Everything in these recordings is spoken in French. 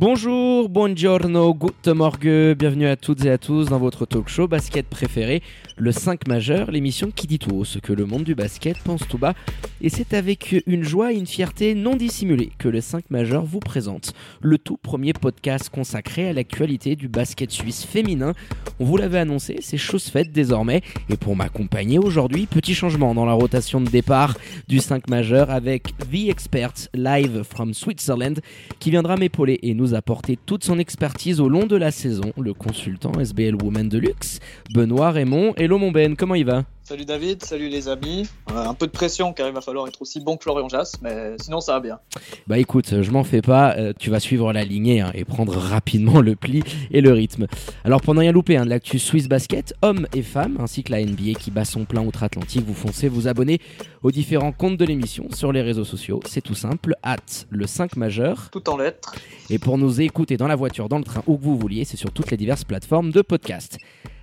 Bonjour, buongiorno, good morgue, bienvenue à toutes et à tous dans votre talk show basket préféré, le 5 majeur, l'émission qui dit tout ce que le monde du basket pense tout bas. Et c'est avec une joie et une fierté non dissimulée que le 5 majeur vous présente le tout premier podcast consacré à l'actualité du basket suisse féminin. On vous l'avait annoncé, c'est chose faite désormais. Et pour m'accompagner aujourd'hui, petit changement dans la rotation de départ du 5 majeur avec The Expert live from Switzerland qui viendra m'épauler et nous apporter toute son expertise au long de la saison, le consultant SBL Woman de luxe, Benoît Raymond. Hello mon Ben, comment il va? Salut David, salut les amis. Euh, un peu de pression car il va falloir être aussi bon que Florian Jass, mais sinon ça va bien. Bah écoute, je m'en fais pas, euh, tu vas suivre la lignée hein, et prendre rapidement le pli et le rythme. Alors pour ne rien louper hein, de l'actu Swiss Basket, hommes et femmes, ainsi que la NBA qui bat son plein outre-Atlantique, vous foncez vous abonner aux différents comptes de l'émission sur les réseaux sociaux. C'est tout simple, hâte le 5 majeur. Tout en lettres. Et pour nous écouter dans la voiture, dans le train, où que vous vouliez, c'est sur toutes les diverses plateformes de podcast.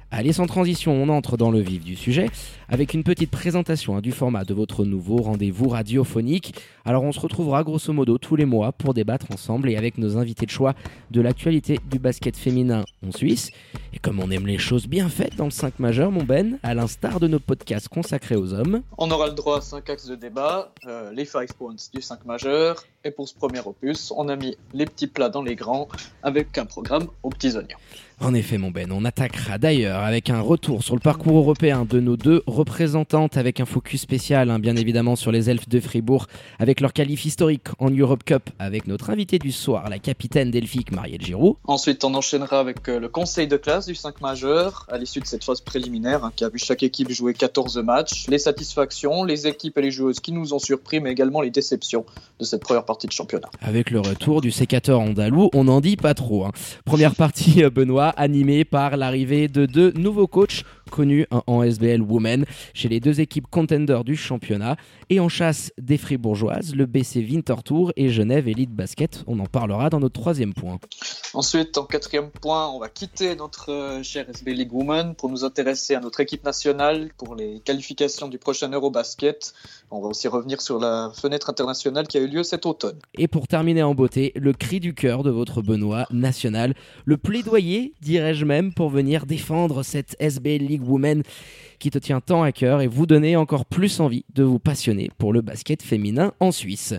Allez, sans transition, on entre dans le vif du sujet avec une petite présentation hein, du format de votre nouveau rendez-vous radiophonique. Alors, on se retrouvera grosso modo tous les mois pour débattre ensemble et avec nos invités de choix de l'actualité du basket féminin en Suisse. Et comme on aime les choses bien faites dans le 5 majeur, mon Ben, à l'instar de nos podcasts consacrés aux hommes, On aura le droit à 5 axes de débat, euh, les 5 points du 5 majeur, et pour ce premier opus, on a mis les petits plats dans les grands avec un programme aux petits oignons. En effet, mon Ben, on attaquera d'ailleurs avec un retour sur le parcours européen de nos deux représentantes, avec un focus spécial, hein, bien évidemment, sur les elfes de Fribourg, avec leur qualif historique en Europe Cup, avec notre invité du soir, la capitaine delphique Marielle Giroud. Ensuite, on enchaînera avec euh, le conseil de classe du 5 majeur, à l'issue de cette phase préliminaire, hein, qui a vu chaque équipe jouer 14 matchs, les satisfactions, les équipes et les joueuses qui nous ont surpris, mais également les déceptions de cette première partie de championnat. Avec le retour du sécateur andalou, on n'en dit pas trop. hein. Première partie, euh, Animée par l'arrivée de deux nouveaux coachs connus hein, en SBL Women chez les deux équipes contenders du championnat et en chasse des fribourgeoises, le BC Winterthur et Genève Elite Basket. On en parlera dans notre troisième point. Ensuite, en quatrième point, on va quitter notre euh, cher SB League Women pour nous intéresser à notre équipe nationale pour les qualifications du prochain Eurobasket. On va aussi revenir sur la fenêtre internationale qui a eu lieu cet automne. Et pour terminer en beauté, le cri du cœur de votre Benoît national, le plaidoyer, dirais-je même, pour venir défendre cette SB League Women qui te tient tant à cœur et vous donner encore plus envie de vous passionner pour le basket féminin en Suisse.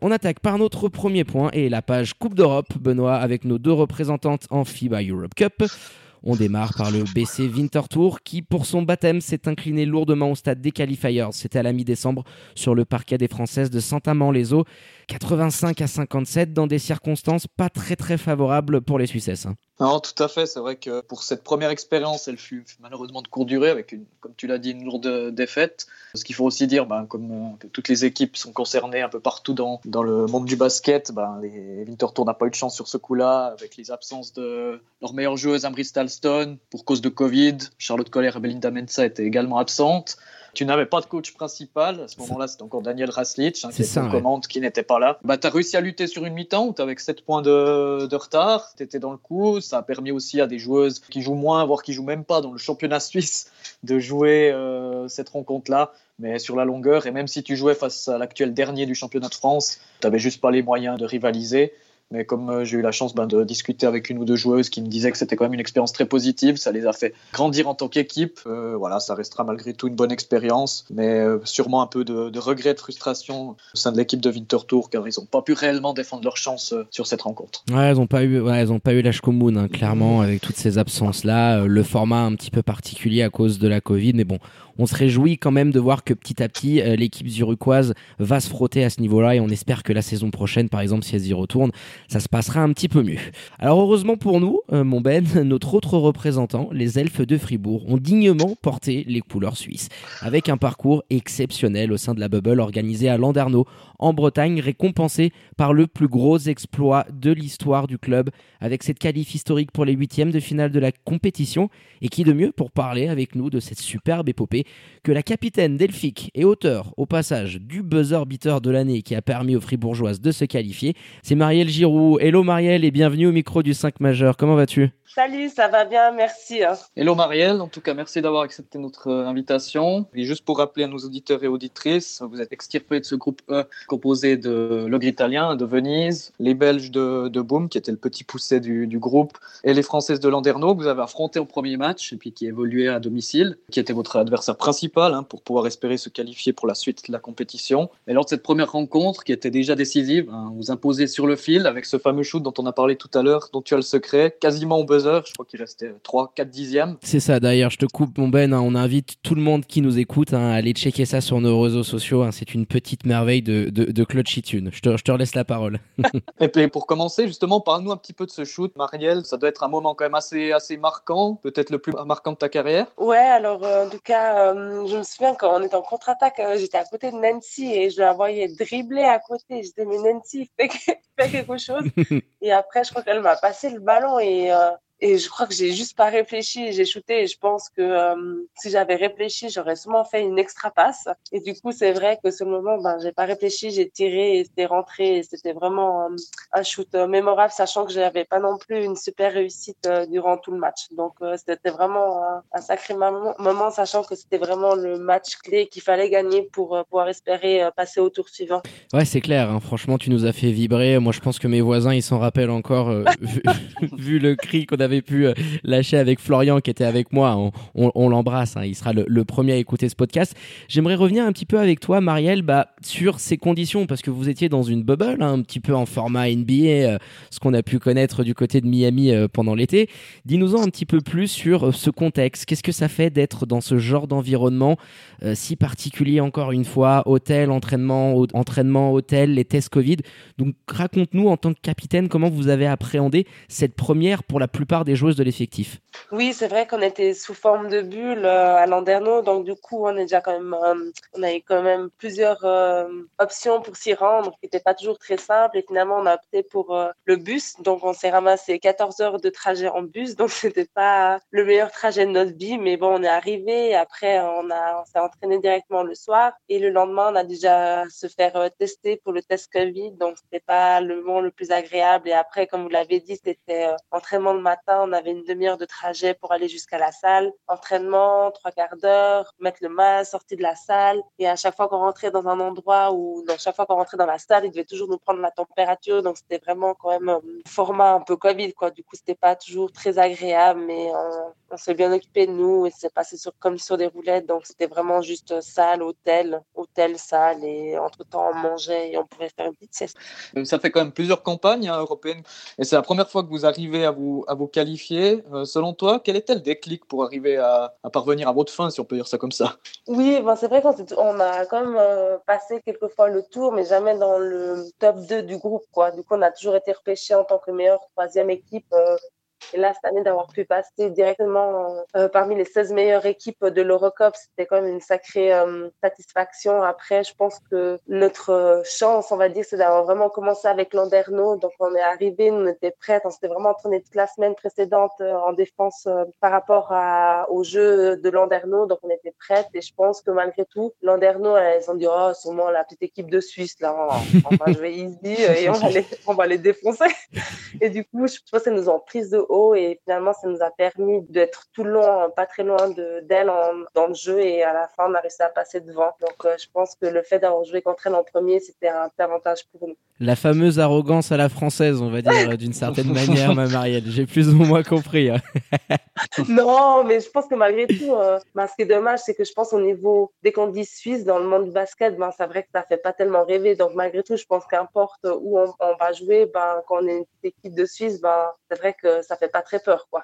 On attaque par notre premier point et la page Coupe d'Europe, Benoît, avec nos deux représentantes en FIBA Europe Cup. On démarre par le BC Winterthur qui, pour son baptême, s'est incliné lourdement au stade des qualifiers. C'était à la mi-décembre sur le parquet des Françaises de Saint-Amand-les-Eaux. 85 à 57 dans des circonstances pas très très favorables pour les Suissesses. Non, tout à fait. C'est vrai que pour cette première expérience, elle fut malheureusement de courte durée avec, une, comme tu l'as dit, une lourde défaite. Ce qu'il faut aussi dire, ben, comme euh, toutes les équipes sont concernées un peu partout dans, dans le monde du basket, ben, les Winterthur n'a pas eu de chance sur ce coup-là avec les absences de leur meilleure joueuse, Ambry Stalston, pour cause de Covid. Charlotte Collier et Belinda Mensa étaient également absentes. Tu n'avais pas de coach principal. À ce moment-là, c'était encore Daniel Raslich, hein, qui était ça, ouais. commande, qui n'était pas là. Bah, tu as réussi à lutter sur une mi-temps où tu avec 7 points de, de retard. Tu étais dans le coup. Ça a permis aussi à des joueuses qui jouent moins, voire qui jouent même pas dans le championnat suisse, de jouer euh, cette rencontre-là. Mais sur la longueur, et même si tu jouais face à l'actuel dernier du championnat de France, tu n'avais juste pas les moyens de rivaliser. Mais comme euh, j'ai eu la chance ben, de discuter avec une ou deux joueuses qui me disaient que c'était quand même une expérience très positive, ça les a fait grandir en tant qu'équipe. Euh, voilà, ça restera malgré tout une bonne expérience, mais euh, sûrement un peu de, de regret, de frustration au sein de l'équipe de Winterthur, car ils n'ont pas pu réellement défendre leur chance sur cette rencontre. Ouais, elles ont pas eu, ouais, ont pas eu l'âge commune, hein, clairement, avec toutes ces absences-là. Le format un petit peu particulier à cause de la Covid, mais bon, on se réjouit quand même de voir que petit à petit, euh, l'équipe zurucoise va se frotter à ce niveau-là et on espère que la saison prochaine, par exemple, si elles y retournent, ça se passera un petit peu mieux. Alors heureusement pour nous, euh, mon Ben, notre autre représentant, les Elfes de Fribourg, ont dignement porté les couleurs suisses, avec un parcours exceptionnel au sein de la bubble organisée à Landerneau en Bretagne, récompensé par le plus gros exploit de l'histoire du club, avec cette qualif historique pour les huitièmes de finale de la compétition. Et qui de mieux pour parler avec nous de cette superbe épopée que la capitaine Delphique et auteur, au passage, du buzzer beater de l'année qui a permis aux Fribourgeoises de se qualifier. C'est Marielle Giroud. Hello Marielle et bienvenue au micro du 5 majeur. Comment vas-tu? Salut, ça va bien, merci. Hein. Hello Marielle, en tout cas merci d'avoir accepté notre euh, invitation. Et juste pour rappeler à nos auditeurs et auditrices, vous êtes extirpé de ce groupe E composé de l'ogre italien de Venise, les Belges de, de Boom qui était le petit poussé du, du, groupe, et les Françaises de Landerneau que vous avez affronté au premier match et puis qui évoluait à domicile, qui était votre adversaire principal hein, pour pouvoir espérer se qualifier pour la suite de la compétition. Et lors de cette première rencontre qui était déjà décisive, hein, vous imposez sur le fil avec ce fameux shoot dont on a parlé tout à l'heure, dont tu as le secret, quasiment au buzzer je crois qu'il restait 3, 4 dixièmes. C'est ça, d'ailleurs, je te coupe mon Ben. Hein. on invite tout le monde qui nous écoute à aller checker ça sur nos réseaux sociaux. C'est une petite merveille de, de, de Claude Chitune. Je te, je te laisse la parole. Et puis pour commencer, justement, parle-nous un petit peu de ce shoot. Marielle, ça doit être un moment quand même assez, assez marquant, peut-être le plus marquant de ta carrière. Ouais, alors euh, en tout cas, euh, je me souviens quand on était en contre-attaque, euh, j'étais à côté de Nancy et je la voyais dribbler à côté. Je disais, mais Nancy, fais, fais quelque chose. et après, je crois qu'elle m'a passé le ballon et et je crois que j'ai juste pas réfléchi, j'ai shooté. Et je pense que euh, si j'avais réfléchi, j'aurais sûrement fait une extra passe. Et du coup, c'est vrai que ce moment, ben, j'ai pas réfléchi, j'ai tiré et c'était rentré. C'était vraiment euh, un shoot euh, mémorable, sachant que j'avais pas non plus une super réussite durant tout le match. Donc, c'était vraiment un, sacré moment, sachant que c'était vraiment le match clé qu'il fallait gagner pour pouvoir espérer passer au tour suivant. Ouais, c'est clair. Hein. Franchement, tu nous as fait vibrer. Moi, je pense que mes voisins, ils s'en rappellent encore, vu, le cri qu'on avait pu euh, lâcher avec Florian qui était avec moi. On, l'embrasse, hein. il sera le, premier à écouter ce podcast. J'aimerais revenir un petit peu avec toi, Marielle, bah, sur ces conditions, parce que vous étiez dans une bubble, hein, un petit peu en format NBA, euh, ce qu'on a pu connaître du côté de Miami euh, pendant l'été. Dis-nous-en un petit peu plus sur ce contexte. Qu'est-ce que ça fait d'être dans ce genre d'environnement si particulier, encore une fois, hôtel, entraînement, entraînement, hôtel, les tests Covid? Donc raconte-nous en tant que capitaine comment vous avez appréhendé cette première pour la plupart des joueuses de l'effectif. Oui, c'est vrai qu'on était sous forme de bulle euh, à Landerneau, donc du coup, on est déjà quand même, euh, on a eu quand même plusieurs euh, options pour s'y rendre, qui n'étaient pas toujours très simples. Et finalement, on a opté pour le bus, donc on s'est ramassé 14 heures de trajet en bus, donc c'était pas le meilleur trajet de notre vie, mais bon, on est arrivé. Après, on a, s'est entraîné directement le soir, et le lendemain, on a déjà se faire tester pour le test Covid, donc c'était pas le moment le plus agréable. Et après, comme vous l'avez dit, c'était entraînement le matin on avait une demi-heure de trajet pour aller jusqu'à la salle. Entraînement, trois quarts d'heure, mettre le masque, sortir de la salle. Et à chaque fois qu'on rentrait dans un endroit ou dans chaque fois qu'on rentrait dans la salle, il devait toujours nous prendre la température. Donc c'était vraiment quand même un format un peu Covid, quoi. Du coup, c'était pas toujours très agréable, mais on, s'est bien occupé de nous et c'est passé sur, comme sur des roulettes. Donc c'était vraiment juste salle, hôtel, hôtel, salle. Et entre-temps, on mangeait et on pouvait faire une petite sieste. Ça fait quand même plusieurs campagnes hein, européennes. Et c'est la première fois que vous arrivez à vous, à vous qualifié. Euh, selon toi, quel était le déclic pour arriver à, parvenir à votre fin, si on peut dire ça comme ça? Oui, ben c'est vrai qu'on a quand même euh, passé quelques fois le tour, mais jamais dans le top 2 du groupe. Quoi. Du coup, on a toujours été repêché en tant que meilleure troisième équipe euh, et là, cette année, d'avoir pu passer directement euh, parmi les 16 meilleures équipes de l'Eurocup, c'était quand même une sacrée euh, satisfaction. Après, je pense que notre euh, chance, on va dire, c'est d'avoir vraiment commencé avec Landerneau. Donc, on est arrivé, on était prêts, on s'était vraiment entraîné toute la semaine précédente en défense par rapport à, au jeu de Landerneau. Donc, on était prêtes. Et je pense que malgré tout, Landerneau, elles ont dit, oh, sûrement la petite équipe de Suisse, là, on, va jouer easy et on va les, on va les défoncer. Et du coup, je pense qu'elles nous ont prise de haut et finalement ça nous a permis d'être tout le long pas très loin d'elle dans le jeu et à la fin on a réussi à passer devant. Donc euh, je pense que le fait d'avoir joué contre elle en premier c'était un avantage pour nous. La fameuse arrogance à la française, on va dire d'une certaine manière, ma Marielle. J'ai plus ou moins compris. Hein. non, mais je pense que malgré tout, euh, ben, ce qui est dommage, c'est que je pense au niveau des conditions suisses dans le monde du basket, ben, c'est vrai que ça fait pas tellement rêver. Donc malgré tout, je pense qu'importe où on, va jouer, ben, quand on est une petite équipe de Suisse, ben, c'est vrai que ça fait pas très peur, quoi.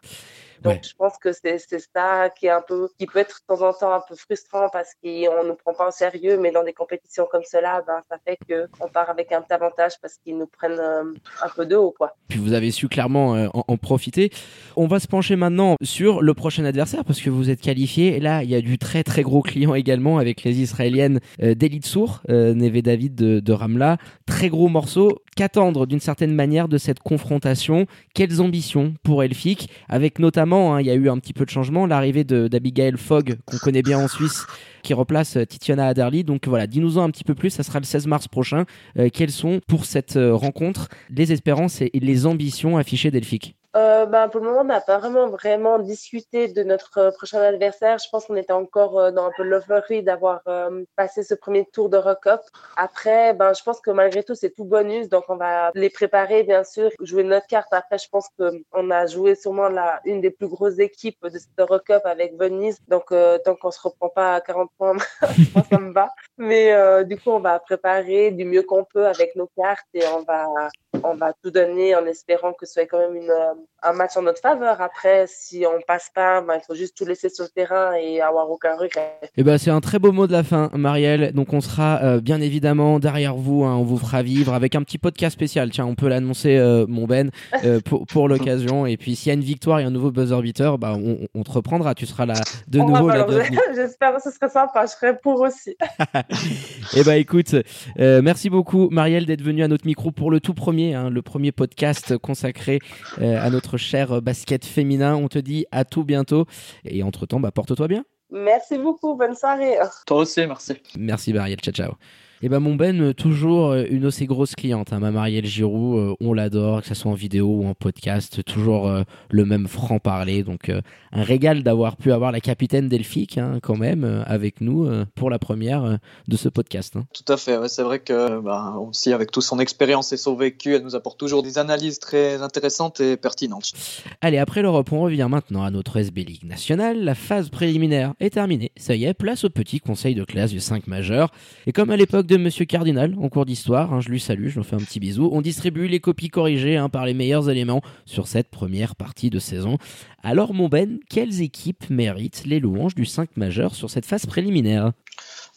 Donc Ouais. je pense que c'est ça qui est un peu, qui peut être de temps en temps un peu frustrant parce qu'on nous prend pas au sérieux, mais dans des compétitions comme cela, ben, ça fait que on part avec un petit avantage parce qu'ils nous prennent euh, un peu de haut, quoi. Puis vous avez su clairement euh, en, en profiter. On va se pencher maintenant sur le prochain adversaire parce que vous êtes qualifié. Et là, il y a du très très gros client également avec les Israéliennes euh, d'Elite Sour, euh, Neve David de, de Ramla. Très gros morceau. Qu'attendre d'une certaine manière de cette confrontation? Quelles ambitions pour Elfic Avec notamment, hein, il y a eu un petit peu de changement, l'arrivée d'Abigail Fogg, qu'on connaît bien en Suisse, qui replace euh, Titiana Adderley. Donc voilà, dis-nous-en un petit peu plus. Ça sera le 16 mars prochain. Euh, quelles sont pour cette euh, rencontre les espérances et, les ambitions affichées d'Elfic Euh, ben, pour le moment, on n'a pas vraiment, vraiment discuté de notre euh, prochain adversaire. Je pense qu'on était encore euh, dans un peu l'euphorie d'avoir euh, passé ce premier tour de Cup. Après, ben, je pense que malgré tout, c'est tout bonus. Donc, on va les préparer, bien sûr, jouer notre carte. Après, je pense qu'on a joué sûrement la, une des plus grosses équipes de cette Cup avec Venise. Donc, euh, tant qu'on se reprend pas à 40 points, moi, ça me va. Mais euh, du coup, on va préparer du mieux qu'on peut avec nos cartes et on va, on va tout donner en espérant que ce soit quand même une, un match en notre faveur. Après, si on passe pas, ben, il faut juste tout laisser sur le terrain et avoir aucun regret. Eh ben, c'est un très beau mot de la fin, Marielle. Donc, on sera euh, bien évidemment derrière vous. hein. on vous fera vivre avec un petit podcast spécial. Tiens, on peut l'annoncer, euh, mon Ben, euh, pour, pour l'occasion. Et puis, s'il y a une victoire et un nouveau buzzer beater, bah, on, on te reprendra. Tu seras là de On nouveau. J'espère que ce serait sympa. Je serais pour aussi. Eh ben écoute, merci beaucoup Marielle d'être venue à notre micro pour le tout premier, hein, le premier podcast consacré euh, à notre cher basket féminin. On te dit à tout bientôt et entre temps, bah, porte-toi bien. Merci beaucoup. Bonne soirée. Toi aussi, merci. Merci Marielle, ciao ciao. Et ben mon Ben, euh, toujours euh, une aussi grosse cliente, hein, ma Marielle Giroud, euh, on l'adore, que ce soit en vidéo ou en podcast, toujours le même franc-parler. Donc un régal d'avoir pu avoir la capitaine Delphique hein, quand même avec nous pour la première de ce podcast. hein. Tout à fait. ouais. C'est vrai que bah, aussi avec toute son expérience et son vécu, elle nous apporte toujours des analyses très intéressantes et pertinentes. Allez, après l'Europe, on revient maintenant à notre SB League nationale. La phase préliminaire est terminée. Ça y est, place au petit conseil de classe du 5 majeur. Et comme à l'époque de Monsieur Cardinal, en cours d'histoire, hein, je lui salue, je lui fais un petit bisou, on distribue les copies corrigées hein, par les meilleurs éléments sur cette première partie de saison. Alors, mon Ben, quelles équipes méritent les louanges du 5 majeur sur cette phase préliminaire?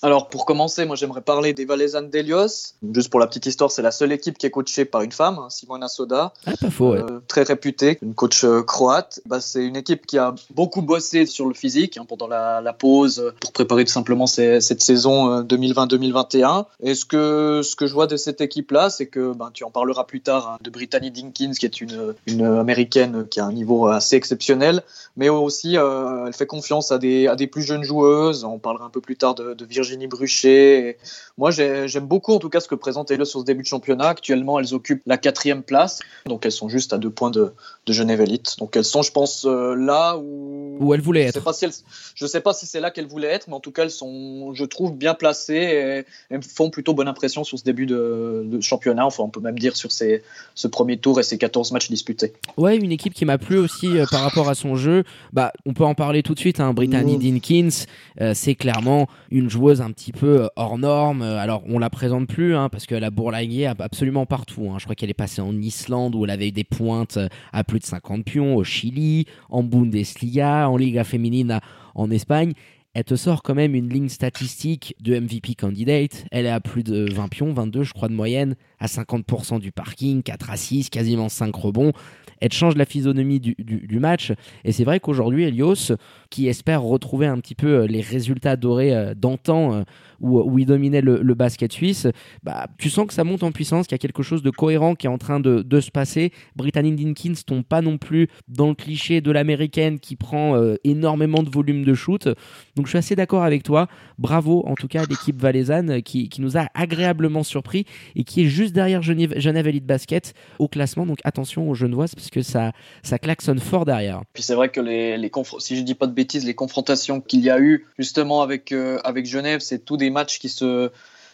Alors pour commencer, moi j'aimerais parler des Valaisannes d'Elios. Juste pour la petite histoire, c'est la seule équipe qui est coachée par une femme, hein, Simona Soda. Ah, pas faux, ouais. Euh, très réputée, une coach euh, croate. Bah, c'est une équipe qui a beaucoup bossé sur le physique hein, pendant la, la pause euh, pour préparer tout simplement ces- cette saison euh, 2020-2021. Et ce que, ce que je vois de cette équipe-là, c'est que ben, tu en parleras plus tard hein, de Brittany Dinkins, qui est une, une américaine qui a un niveau assez exceptionnel, mais aussi euh, elle fait confiance à des, à des plus jeunes joueuses. On parlera un peu plus tard de, de Virginie Bruchet. Et moi, j'ai- j'aime beaucoup en tout cas ce que présente Elios sur ce début de championnat. Actuellement, elles occupent la quatrième place. Donc elles sont juste à deux points de, de Genève Elite. Donc elles sont, je pense, euh, là où. Où elles voulaient je sais être. si je sais pas si c'est là qu'elles voulaient être, mais en tout cas, elles sont, je trouve, bien placées et elles font plutôt bonne impression sur ce début de, de championnat. Enfin, on peut même dire sur ces, ce premier tour et ces 14 matchs disputés. Ouais, une équipe qui m'a plu aussi euh, par rapport à son jeu. Bah, on peut en parler tout de suite. Hein. Brittany Mmh. Dinkins, euh, c'est clairement une joueuse un petit peu euh, hors norme. Euh, Alors, on la présente plus hein, parce qu'elle a bourlingué ab- absolument partout. hein. Je crois qu'elle est passée en Islande où elle avait eu des pointes euh, à plus de 50 pions, au Chili, en Bundesliga, en Liga Feminina en Espagne. Elle te sort quand même une ligne statistique de MVP candidate. Elle est à plus de 20 pions, 22 je crois de moyenne, à 50% du parking, 4 à 6, quasiment 5 rebonds. Elle change la physionomie du, match. Et c'est vrai qu'aujourd'hui, Elios, qui espère retrouver un petit peu euh, les résultats dorés euh, d'antan euh, où, où il dominait le, basket suisse, bah, tu sens que ça monte en puissance, qu'il y a quelque chose de cohérent qui est en train de, se passer. Brittany Dinkins tombe pas non plus dans le cliché de l'américaine qui prend énormément de volume de shoot. Donc je suis assez d'accord avec toi. Bravo en tout cas à l'équipe valaisanne qui, qui nous a agréablement surpris et qui est juste derrière Genève, Genève Elite Basket au classement. Donc attention aux Genevoises parce que ça, ça klaxonne fort derrière. Puis c'est vrai que les, les si je dis pas de bêtises, les confrontations qu'il y a eu justement avec, euh, avec Genève, c'est tous des matchs qui se,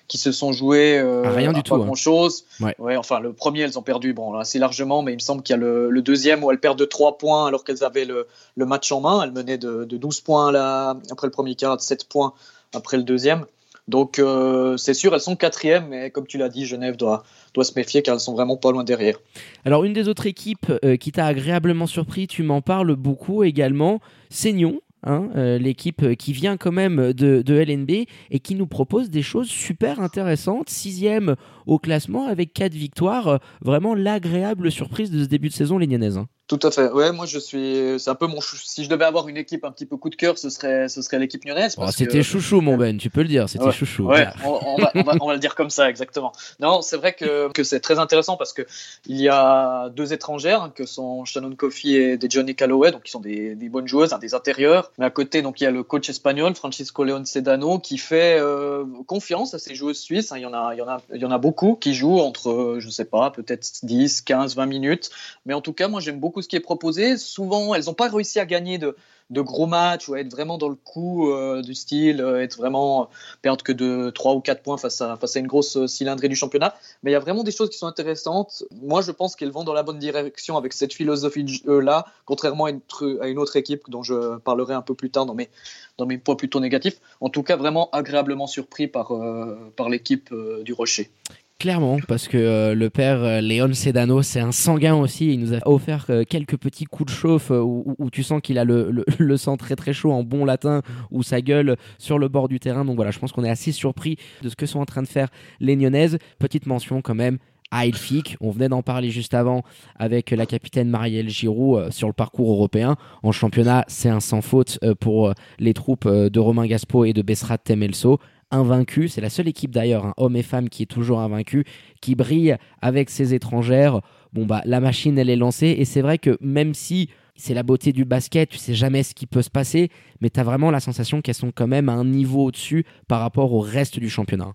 qui se sont joués euh, Ah, rien du à tout, pas hein. grand chose. Ouais. enfin, le premier, elles ont perdu bon, assez largement, mais il me semble qu'il y a le, le deuxième où elles perdent de 3 points alors qu'elles avaient le, le match en main. Elles menaient de, de 12 points là, après le premier quart, de 7 points après le deuxième. Donc euh, c'est sûr, elles sont quatrième, mais comme tu l'as dit, Genève doit, se méfier car elles sont vraiment pas loin derrière. Alors une des autres équipes euh, qui t'a agréablement surpris, tu m'en parles beaucoup également, c'est Nyon. Hein, euh, l'équipe qui vient quand même de, LNB et qui nous propose des choses super intéressantes. Sixième au classement avec quatre victoires. Vraiment l'agréable surprise de ce début de saison, les. Tout à fait. Ouais, moi je suis. C'est un peu mon. Chou... Si je devais avoir une équipe un petit peu coup de cœur, ce serait, ce serait l'équipe lyonnaise. Oh, c'était que... chouchou, mon Ben. Tu peux le dire. C'était ouais. chouchou. Ouais. On, on, va, on, va, on, va, le dire comme ça, exactement. Non, c'est vrai que, que c'est très intéressant parce que il y a deux étrangères hein, que sont Shannon Coffey et des Johnny Calloway, donc qui sont des, des bonnes joueuses, hein, des intérieurs. Mais à côté, donc il y a le coach espagnol Francisco León Sedano qui fait euh, confiance à ces joueuses suisses. Hein. Il y en a, il y en a, il y en a beaucoup qui jouent entre, je sais pas, peut-être 10, 15, 20 minutes. Mais en tout cas, moi j'aime beaucoup ce qui est proposé souvent, elles n'ont pas réussi à gagner de, gros matchs ou à être vraiment dans le coup euh, du style, euh, être vraiment perdre que de 3 ou 4 points face à, face à une grosse euh, cylindrée du championnat. Mais il y a vraiment des choses qui sont intéressantes. Moi, je pense qu'elles vont dans la bonne direction avec cette philosophie-là, contrairement à une, autre équipe dont je parlerai un peu plus tard dans mes, points plutôt négatifs. En tout cas, vraiment agréablement surpris par, euh, par l'équipe euh, du Rocher. Clairement, parce que euh, le père euh, Léon Sedano, c'est un sanguin aussi. Il nous a offert euh, quelques petits coups de chauffe où, tu sens qu'il a le, sang très très chaud en bon latin ou sa gueule sur le bord du terrain. Donc voilà, je pense qu'on est assez surpris de ce que sont en train de faire les Nyonnaises. Petite mention quand même à Elfic. On venait d'en parler juste avant avec la capitaine Marielle Giroud sur le parcours européen. En championnat, c'est un sans faute pour les troupes de Romain Gaspo et de Bessrat Temelso invaincu. C'est la seule équipe d'ailleurs, hein, hommes et femmes, qui est toujours invaincue, qui brille avec ses étrangères. Bon bah la machine elle est lancée et c'est vrai que même si c'est la beauté du basket, tu sais jamais ce qui peut se passer, mais tu as vraiment la sensation qu'elles sont quand même à un niveau au-dessus par rapport au reste du championnat.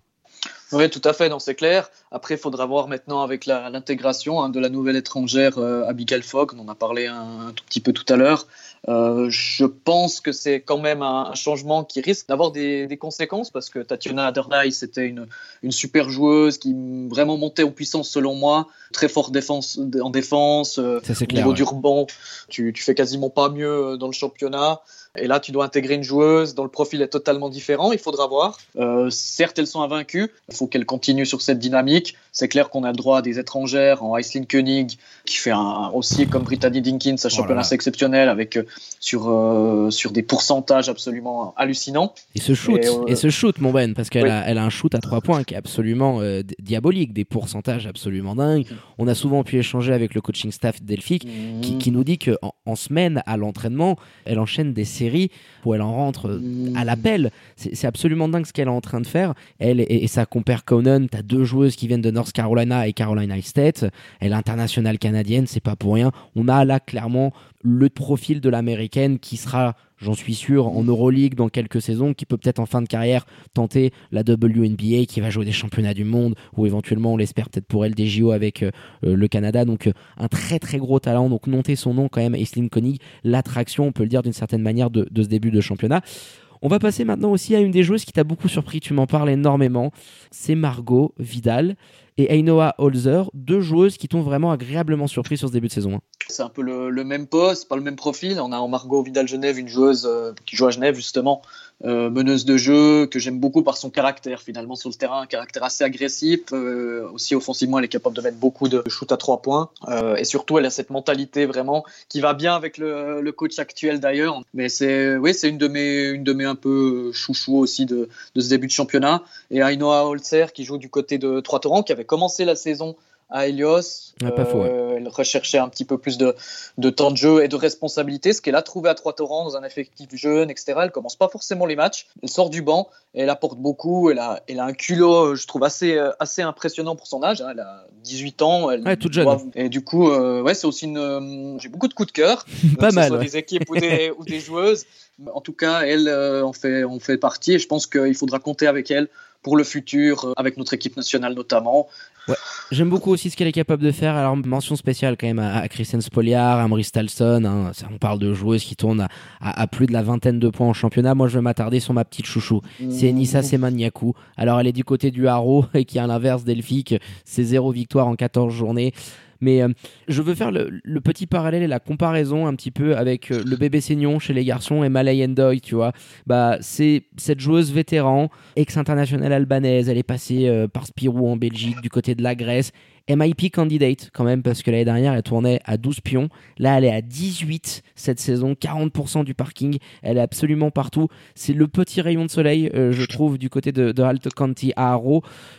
Oui, tout à fait, non, c'est clair. Après, il faudra voir maintenant avec l'intégration hein, de la nouvelle étrangère euh, Abigail Fogg, on en a parlé un, un, tout petit peu tout à l'heure. Euh, je pense que c'est quand même un, un, changement qui risque d'avoir des, des, conséquences parce que Tatiana Adernay, c'était une, une, super joueuse qui vraiment montait en puissance selon moi, très fort défense, en défense, euh, au niveau ouais. du rebond, tu, tu fais quasiment pas mieux dans le championnat. Et là, tu dois intégrer une joueuse dont le profil est totalement différent. Il faudra voir. Euh, certes, elles sont invaincues. Il faut qu'elles continuent sur cette dynamique. C'est clair qu'on a le droit à des étrangères en Iceland Koenig, qui fait un, aussi, comme Brittany Dinkins, un championnat voilà. exceptionnel avec sur, euh, sur des pourcentages absolument hallucinants. Et ce shoot, et, euh, et ce shoot, mon Ben, parce qu'elle oui. a, elle a un shoot à trois points qui est absolument euh, diabolique, des pourcentages absolument dingues. On a souvent pu échanger avec le coaching staff Delphic Mmh. qui, qui, nous dit qu'en en semaine à l'entraînement, elle enchaîne des séries où elle en rentre Mmh. à l'appel. C'est absolument dingue ce qu'elle est en train de faire. Elle et, et sa compère Conan, t'as deux joueuses qui viennent de North Carolina et Carolina State. Elle est internationale canadienne, c'est pas pour rien. On a là clairement le profil de l'américaine qui sera j'en suis sûr, en Euroleague dans quelques saisons, qui peut peut-être en fin de carrière tenter la WNBA, qui va jouer des championnats du monde, ou éventuellement, on l'espère peut-être pour elle, des JO avec euh, le Canada. Donc, euh, un très très gros talent. Donc, noter son nom quand même, Aislinn Koenig, l'attraction, on peut le dire d'une certaine manière, de ce début de championnat. On va passer maintenant aussi à une des joueuses qui t'a beaucoup surpris, tu m'en parles énormément, c'est Margot Vidal et Ainoa Holzer, deux joueuses qui t'ont vraiment agréablement surpris sur ce début de saison. C'est un peu le, même poste, pas le même profil. On a en Margot Vidal Genève une joueuse euh, qui joue à Genève justement, euh, meneuse de jeu, que j'aime beaucoup par son caractère finalement sur le terrain, un caractère assez agressif. Euh, aussi offensivement, elle est capable de mettre beaucoup de shoots à trois points. Et surtout, elle a cette mentalité vraiment qui va bien avec le, coach actuel d'ailleurs. Mais c'est oui, c'est une de mes une de mes un peu chouchou aussi de, de ce début de championnat. Et Ainoa Holzer qui joue du côté de Trois-Torrents, qui avait commencé la saison à Helios. Ah, pas faux, ouais. euh, elle recherchait un petit peu plus de, de temps de jeu et de responsabilité, ce qu'elle a trouvé à Trois-Torrents dans un effectif jeune, etc. Elle commence pas forcément les matchs, elle sort du banc et elle apporte beaucoup. Elle a, elle a un culot, je trouve, assez, assez impressionnant pour son âge. Hein. Elle a 18 ans. Elle ouais, toute jeune. Doit... Et du coup, euh, ouais, c'est aussi une. Euh, J'ai beaucoup de coups de cœur. pas mal. Soit ouais. des équipes ou des, ou des joueuses. En tout cas, elle en, fait, en fait partie et je pense qu'il faudra compter avec elle pour le futur, euh, avec notre équipe nationale notamment. Ouais. J'aime beaucoup aussi ce qu'elle est capable de faire. Alors, mention spéciale quand même à, Kristen Spoliar, à Maurice Stalson. Hein. On parle de joueuses qui tournent à, à, à, plus de la vingtaine de points en championnat. Moi, je vais m'attarder sur ma petite chouchou. Mmh. C'est Nissa Semaniakou. Alors, elle est du côté du Haro et qui, à l'inverse d'Elphick, c'est zéro victoire en 14 journées. Mais euh, je veux faire le, petit parallèle et la comparaison un petit peu avec euh, le bébé Seignon chez les garçons et Malay Endoy, tu vois. Bah, c'est cette joueuse vétéran, ex-internationale albanaise, elle est passée euh, par Spirou en Belgique, du côté de la Grèce. MIP candidate quand même parce que l'année dernière elle tournait à 12 pions. Là elle est à 18 cette saison, 40% du parking. Elle est absolument partout. C'est le petit rayon de soleil euh, je trouve du côté de, de Alto County à.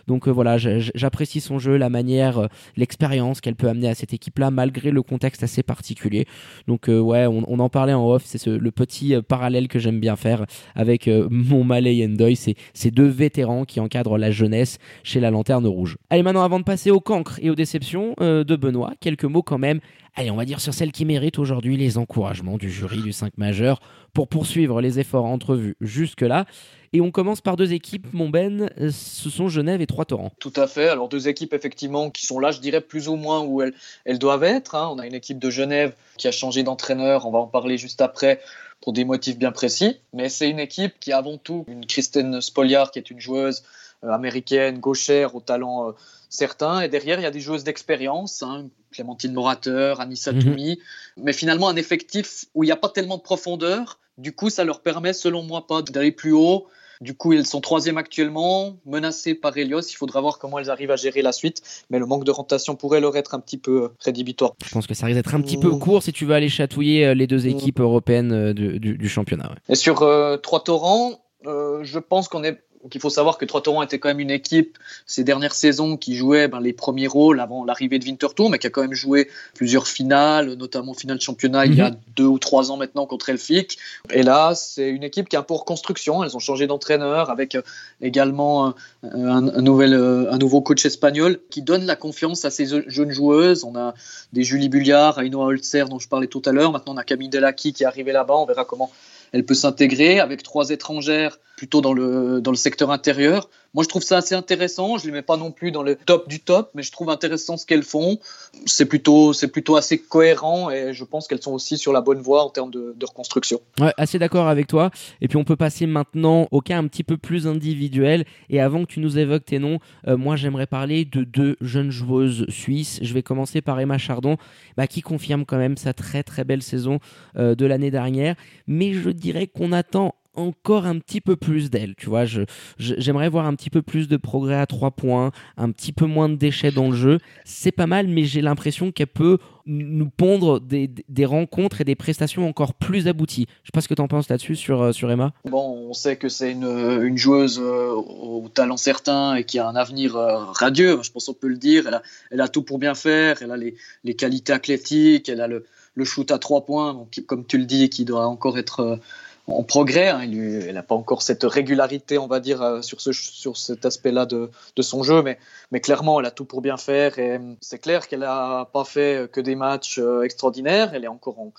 Donc euh, voilà, j'apprécie son jeu, la manière, euh, l'expérience qu'elle peut amener à cette équipe-là malgré le contexte assez particulier. Donc ouais, on, en parlait en off, c'est le petit parallèle que j'aime bien faire avec mon Malay Endoy. C'est ces deux vétérans qui encadrent la jeunesse chez la Lanterne Rouge. Allez maintenant avant de passer au cancre et aux déceptions euh, de Benoît. Quelques mots quand même, allez, on va dire sur celle qui mérite aujourd'hui les encouragements du jury du 5 majeur pour poursuivre les efforts entrevus jusque-là. Et on commence par deux équipes, mon Ben, euh, ce sont Genève et Trois-Torrents. Tout à fait. Alors deux équipes effectivement qui sont là, je dirais plus ou moins où elles, elles doivent être. Hein. On a une équipe de Genève qui a changé d'entraîneur, on va en parler juste après pour des motifs bien précis. Mais c'est une équipe qui a avant tout une Kristen Spoliard qui est une joueuse euh, américaine, gauchère, au talent certains. Et derrière, il y a des joueuses d'expérience, hein, Clémentine Morateur, Anissa mhm. Toumi. Mais finalement, un effectif où il n'y a pas tellement de profondeur. Du coup, ça leur permet, selon moi, pas d'aller plus haut. Du coup, elles sont troisième actuellement, menacées par Helios. Il faudra voir comment elles arrivent à gérer la suite. Mais le manque de rotation pourrait leur être un petit peu euh, rédhibitoire. Je pense que ça risque d'être un petit peu mmh. court si tu veux aller chatouiller euh, les deux mmh. équipes européennes euh, du, championnat. Et sur trois torrents, je pense qu'on est donc il faut savoir que Trois-Torrents était quand même une équipe ces dernières saisons qui jouait ben, les premiers rôles avant l'arrivée de Winterthur, mais qui a quand même joué plusieurs finales, notamment finale championnat il y a mhm. deux ou trois ans maintenant contre Elfic. Et là, c'est une équipe qui est un peu en reconstruction. Elles ont changé d'entraîneur avec euh, également un, nouvel, euh, un nouveau coach espagnol qui donne la confiance à ces jeunes joueuses. On a des Julie Bulliard, Ainoa Holzer dont je parlais tout à l'heure. Maintenant, on a Camille Delaki qui est arrivée là-bas. On verra comment elle peut s'intégrer avec trois étrangères plutôt dans le, secteur intérieur. Moi, je trouve ça assez intéressant. Je ne les mets pas non plus dans le top du top, mais je trouve intéressant ce qu'elles font. C'est plutôt, assez cohérent et je pense qu'elles sont aussi sur la bonne voie en termes de, reconstruction. Ouais, assez d'accord avec toi. Et puis, on peut passer maintenant au cas un petit peu plus individuel. Et avant que tu nous évoques tes noms, euh, moi, j'aimerais parler de deux jeunes joueuses suisses. Je vais commencer par Emma Chardon, bah, qui confirme quand même sa très très belle saison euh, de l'année dernière. Mais je dirais qu'on attend encore un petit peu plus d'elle. Tu vois, je, j'aimerais voir un petit peu plus de progrès à trois points, un petit peu moins de déchets dans le jeu. C'est pas mal, mais j'ai l'impression qu'elle peut nous pondre des, des, rencontres et des prestations encore plus abouties. Je sais pas ce que tu en penses là-dessus sur, euh, sur Emma. Bon, on sait que c'est une, une joueuse euh, au talent certain et qui a un avenir euh, radieux, je pense qu'on peut le dire. Elle a, elle a tout pour bien faire, elle a les, les qualités athlétiques, elle a le, le shoot à trois points, comme tu le dis, qui doit encore être en progrès. Hein. Elle n'a pas encore cette régularité, on va dire, euh, sur, ce, sur cet aspect-là de, son jeu, mais, clairement, elle a tout pour bien faire. Et euh, c'est clair qu'elle n'a pas fait que des matchs euh, extraordinaires. Elle est encore en,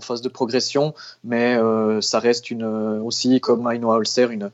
phase de progression, mais ça reste aussi, comme Ainoa Holzer, une,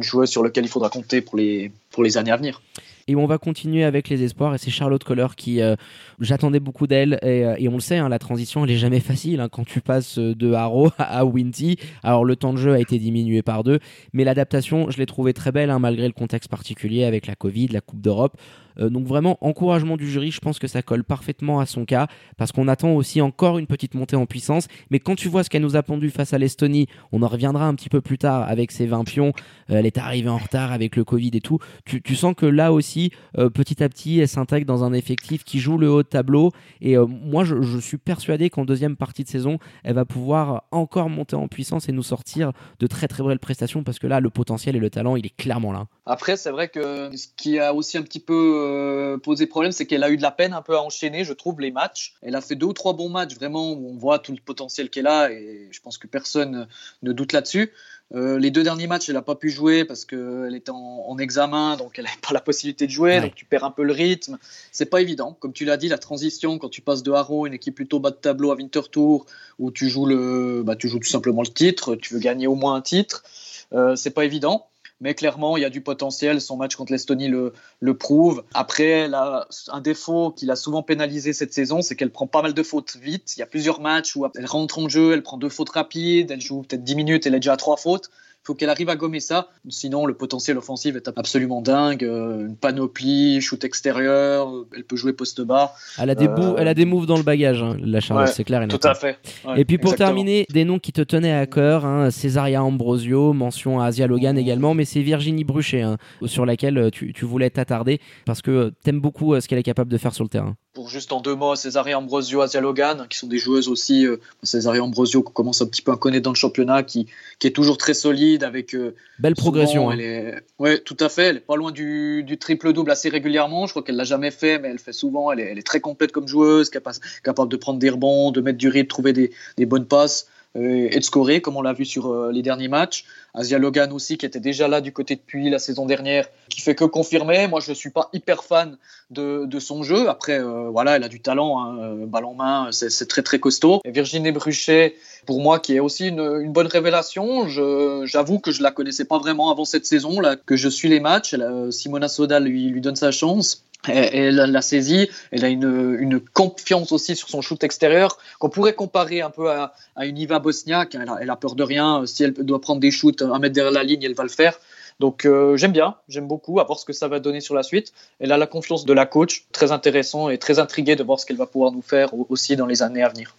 joueuse sur laquelle il faudra compter pour les années à venir. Et on va continuer avec les espoirs. Et c'est Charlotte Coller qui, euh, j'attendais beaucoup d'elle. Et, euh, et, on le sait, hein, la transition, elle est jamais facile hein, quand tu passes de Haro à Winty. Alors le temps de jeu a été diminué par deux, mais l'adaptation, je l'ai trouvée très belle hein, malgré le contexte particulier avec la Covid, la Coupe d'Europe. Euh, donc vraiment, encouragement du jury, je pense que ça colle parfaitement à son cas, parce qu'on attend aussi encore une petite montée en puissance. Mais quand tu vois ce qu'elle nous a pondu face à l'Estonie, on en reviendra un petit peu plus tard avec ses 20 pions, euh, elle est arrivée en retard avec le Covid et tout, tu, sens que là aussi, euh, petit à petit, elle s'intègre dans un effectif qui joue le haut de tableau. Et moi, je, je suis persuadé qu'en deuxième partie de saison, elle va pouvoir encore monter en puissance et nous sortir de très très belles prestations, parce que là, le potentiel et le talent, il est clairement là. Après, c'est vrai que ce qui a aussi un petit peu euh, posé problème, c'est qu'elle a eu de la peine un peu à enchaîner, je trouve, les matchs. Elle a fait deux ou trois bons matchs, vraiment, où on voit tout le potentiel qu'elle a, et je pense que personne ne doute là-dessus. Euh, les deux derniers matchs, elle n'a pas pu jouer parce qu'elle était en, examen, donc elle n'avait pas la possibilité de jouer, donc tu perds un peu le rythme. C'est pas évident. Comme tu l'as dit, la transition, quand tu passes de Haro, une équipe plutôt bas de tableau à Winterthur, où tu joues, le, bah, tu joues tout simplement le titre, tu veux gagner au moins un titre, euh, c'est pas évident mais clairement, il y a du potentiel. Son match contre l'Estonie le, le, prouve. Après, a un défaut qui l'a souvent pénalisé cette saison, c'est qu'elle prend pas mal de fautes vite. Il y a plusieurs matchs où elle rentre en jeu, elle prend deux fautes rapides, elle joue peut-être 10 minutes, elle est déjà à trois fautes. Faut qu'elle arrive à gommer ça. Sinon, le potentiel offensif est absolument dingue. Euh, une panoplie, shoot extérieur, elle peut jouer poste bas. Elle a des, Euh, elle a des moves dans le bagage, hein, la Charlotte, Ouais, c'est clair. et Tout net. à fait. Ouais, Et puis pour exactement. terminer, des noms qui te tenaient à cœur, hein, Césaria Ambrosio, mention à Asia Logan également, mais c'est Virginie Bruchet hein, sur laquelle euh, tu, tu voulais t'attarder parce que euh, t'aimes beaucoup euh, ce qu'elle est capable de faire sur le terrain. Pour juste en deux mots, Césaria Ambrosio, Asia Logan, qui sont des joueuses aussi. Euh, Césaria Ambrosio, qu'on commence un petit peu à connaître dans le championnat, qui, qui est toujours très solide avec. euh, Belle progression. hein. elle est... Ouais, tout à fait. Elle est pas loin du, du triple-double assez régulièrement. Je crois qu'elle l'a jamais fait, mais elle le fait souvent. Elle est, elle est très complète comme joueuse, capa- capable de prendre des rebonds, de mettre du rythme, de trouver des, des bonnes passes et de scorer, comme on l'a vu sur euh, les derniers matchs. Asia Logan aussi, qui était déjà là du côté de Puy la saison dernière, qui fait que confirmer. Moi, je ne suis pas hyper fan de, son jeu. Après, euh, voilà, elle a du talent, hein, euh, balle en main, c'est très très costaud. Virginie Bruchet, pour moi, qui est aussi une, bonne révélation. J'avoue que je la connaissais pas vraiment avant cette saison, là, que je suis les matchs. Simona Soda lui donne sa chance. Elle l'a saisi, elle a une, une confiance aussi sur son shoot extérieur qu'on pourrait comparer un peu à, à une Iva Bosniak. Elle a, peur de rien. Si elle doit prendre des shoots un mètre derrière la ligne, elle va le faire. Donc euh, j'aime bien, j'aime beaucoup, à voir ce que ça va donner sur la suite. Elle a la confiance de la coach, très intéressant et très intrigué de voir ce qu'elle va pouvoir nous faire au- aussi dans les années à venir.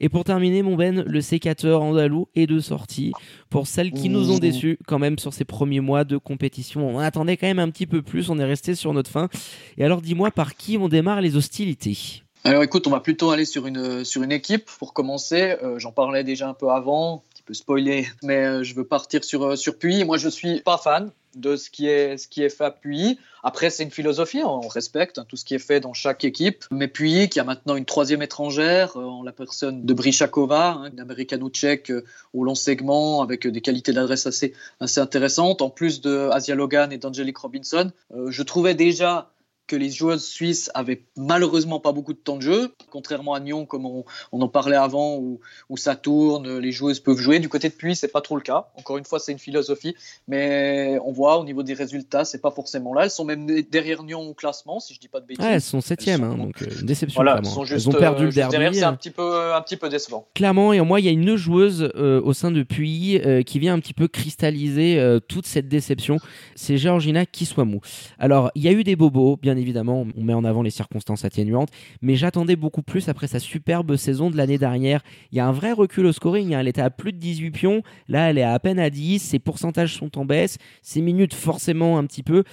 Et pour terminer, mon Ben, le sécateur andalou est de sortie. Pour celles qui nous ont déçus quand même sur ces premiers mois de compétition, on attendait quand même un petit peu plus, on est resté sur notre fin. Et alors dis-moi par qui on démarre les hostilités? Alors écoute, on va plutôt aller sur une, sur une équipe pour commencer. Euh, J'en parlais déjà un peu avant, un petit peu spoilé, mais euh, je veux partir sur, euh, sur Puy. Moi, je suis pas fan de ce qui est, ce qui est fait à Puy. Après, c'est une philosophie, on respecte tout ce qui est fait dans chaque équipe. Mais Puy, qui a maintenant une troisième étrangère, euh, en la personne de Brichakova, hein, une américano-tchèque euh, au long segment, avec euh, des qualités d'adresse assez, assez intéressantes, en plus de Asia Logan et d'Angelique Robinson. Je trouvais déjà que les joueuses suisses avaient malheureusement pas beaucoup de temps de jeu, contrairement à Nyon, comme on, on en parlait avant, où, où ça tourne, les joueuses peuvent jouer. Du côté de Puy, c'est pas trop le cas. Encore une fois, c'est une philosophie, mais on voit au niveau des résultats, c'est pas forcément là. Elles sont même derrière Nyon au classement, si je dis pas de bêtises. Ouais, elles sont septième, sont- hein, donc euh, une déception voilà, elles sont Elles juste, ont perdu euh, le derby. derrière, c'est un petit peu, un petit peu décevant. Clairement, et en moi, il y a une joueuse euh, au sein de Puy euh, qui vient un petit peu cristalliser euh, toute cette déception. C'est Georgina Kiswamou. Alors, il y a eu des bobos, bien évidemment, on met en avant les circonstances atténuantes, mais j'attendais beaucoup plus après sa superbe saison de l'année dernière. Il y a un vrai recul au scoring, hein. elle était à plus de 18 pions, là elle est à peine à 10, ses pourcentages sont en baisse, ses minutes forcément un petit peu,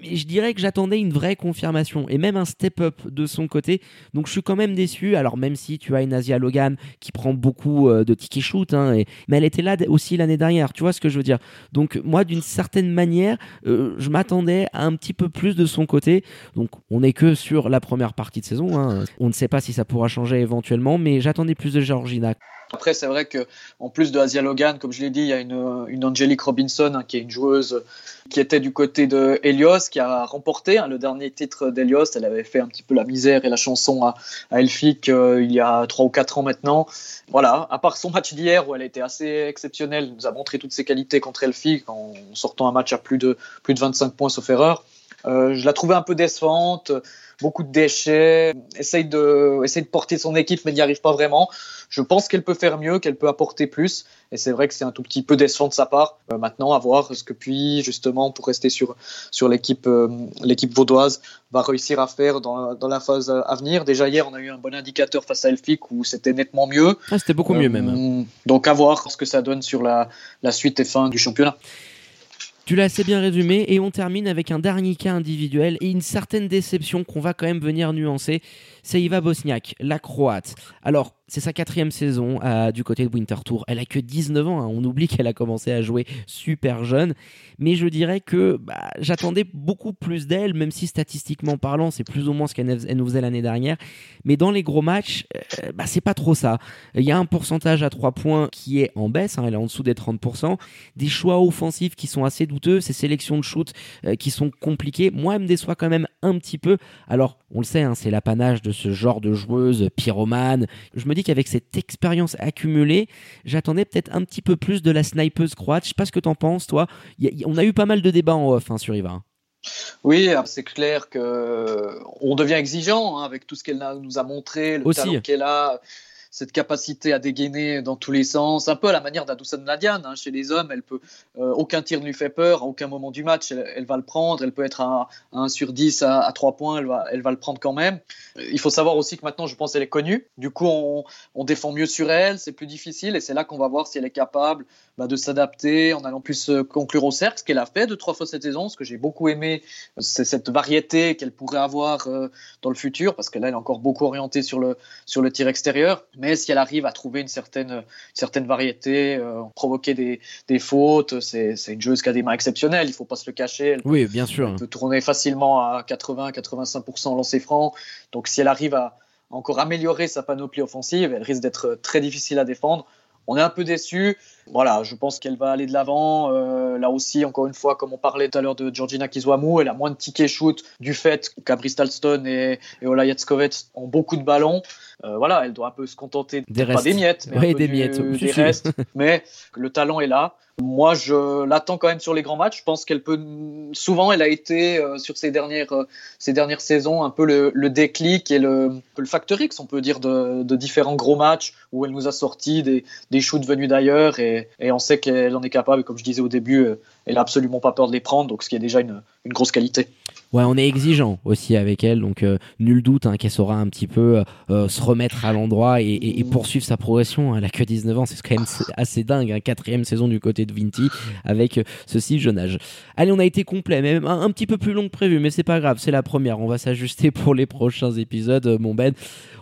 mais je dirais que j'attendais une vraie confirmation et même un step-up de son côté. Donc je suis quand même déçu. Alors même si tu as une Asia Logan qui prend beaucoup euh, de tickets shoot, hein, mais elle était là aussi l'année dernière. Tu vois ce que je veux dire? Donc moi, d'une certaine manière, euh, je m'attendais à un petit peu plus de son côté. Donc on n'est que sur la première partie de saison. hein. On ne sait pas si ça pourra changer éventuellement, mais j'attendais plus de Georgina. Après, c'est vrai que en plus de Asia Logan, comme je l'ai dit, il y a une, une Angelique Robinson hein, qui est une joueuse qui était du côté de Helios, qui a remporté hein, le dernier titre d'Helios. Elle avait fait un petit peu la misère et la chanson à, à Elphick euh, il y a 3 ou 4 ans maintenant. Voilà, à part son match d'hier où elle était assez exceptionnelle, elle nous a montré toutes ses qualités contre Elphick en sortant un match à plus de, plus de 25 points sauf erreur. Euh, je la trouvais un peu décevante, beaucoup de déchets, essaye de, essaye de porter son équipe mais n'y arrive pas vraiment. Je pense qu'elle peut faire mieux, qu'elle peut apporter plus. Et c'est vrai que c'est un tout petit peu décevant de sa part. Euh, maintenant, à voir ce que puis, justement, pour rester sur, sur l'équipe euh, l'équipe vaudoise, va réussir à faire dans, dans la phase à venir. Déjà, hier, on a eu un bon indicateur face à Elphick où c'était nettement mieux. Ah, C'était beaucoup mieux Euh, même. Donc, à voir ce que ça donne sur la, la suite et fin du championnat. Tu l'as assez bien résumé et on termine avec un dernier cas individuel et une certaine déception qu'on va quand même venir nuancer. C'est Iva Bosniak, la Croate. Alors, c'est sa quatrième saison euh, du côté de Winter Tour. Elle a que 19 ans. hein. On oublie qu'elle a commencé à jouer super jeune. Mais je dirais que bah, j'attendais beaucoup plus d'elle, même si statistiquement parlant, c'est plus ou moins ce qu'elle elle nous faisait l'année dernière. Mais dans les gros matchs, euh, bah, c'est pas trop ça. Il y a un pourcentage à 3 points qui est en baisse. hein, elle est en dessous des 30%. Des choix offensifs qui sont assez douteux. Ces sélections de shoot euh, qui sont compliquées. Moi, elle me déçoit quand même un petit peu. Alors, on le sait, hein, c'est l'apanage de ce genre de joueuse pyromane. Je me dis qu'avec cette expérience accumulée, j'attendais peut-être un petit peu plus de la snipeuse croate. Je sais pas ce que t'en penses, toi. Y a- y on a eu pas mal de débats en off hein, sur Iva. Oui, c'est clair que on devient exigeant hein, avec tout ce qu'elle nous a montré, le Aussi. talent qu'elle a. cette capacité à dégainer dans tous les sens, un peu à la manière d'Adousan Nadian. Hein. Chez les hommes, elle peut, euh, aucun tir ne lui fait peur, à aucun moment du match, elle, va le prendre. Elle peut être à, 1 sur 10, à, à 3 points, elle va, elle va le prendre quand même. Il faut savoir aussi que maintenant, je pense qu'elle est connue. Du coup, on, défend mieux sur elle, c'est plus difficile et c'est là qu'on va voir si elle est capable bah, de s'adapter en allant plus euh, conclure au cercle, ce qu'elle a fait deux, trois fois cette saison. Ce que j'ai beaucoup aimé, c'est cette variété qu'elle pourrait avoir euh, dans le futur, parce qu'elle est encore beaucoup orientée sur le, sur le tir extérieur. Mais si elle arrive à trouver une certaine, certaine variété, euh, provoquer des, des fautes, c'est une joueuse qui a des mains exceptionnelles, il ne faut pas se le cacher. Elle oui, bien sûr. Elle peut tourner facilement à 80-85% lancer franc. Donc si elle arrive à encore améliorer sa panoplie offensive, elle risque d'être très difficile à défendre. On est un peu déçu. Voilà, je pense qu'elle va aller de l'avant. Euh, là aussi, encore une fois, comme on parlait tout à l'heure de Georgina Kizwamu, elle a moins de tickets shoot du fait qu'Abri Stalston et, et Ola ont beaucoup de ballons. Euh, voilà, elle doit un peu se contenter des pas des miettes, mais des miettes, des restes. mais le talent est là. Moi, je l'attends quand même sur les grands matchs. Je pense qu'elle peut. Souvent, elle a été euh, sur ces dernières, euh, ces dernières saisons un peu le, le déclic et le, le facteur X, on peut dire, de, de, différents gros matchs où elle nous a sorti des, des shoots venus d'ailleurs et, et, on sait qu'elle en est capable. Comme je disais au début, elle a absolument pas peur de les prendre, donc ce qui est déjà une, grosse qualité. Ouais, on est exigeant aussi avec elle, donc euh, nul doute hein, qu'elle saura un petit peu euh, euh, se remettre à l'endroit et, poursuivre sa progression. Elle a que 19 ans, c'est quand même assez dingue. Hein, quatrième saison du côté de Vinti avec ce si jeune âge. Allez, on a été complet, même un, un petit peu plus long que prévu, mais c'est pas grave, c'est la première. On va s'ajuster pour les prochains épisodes, mon Ben.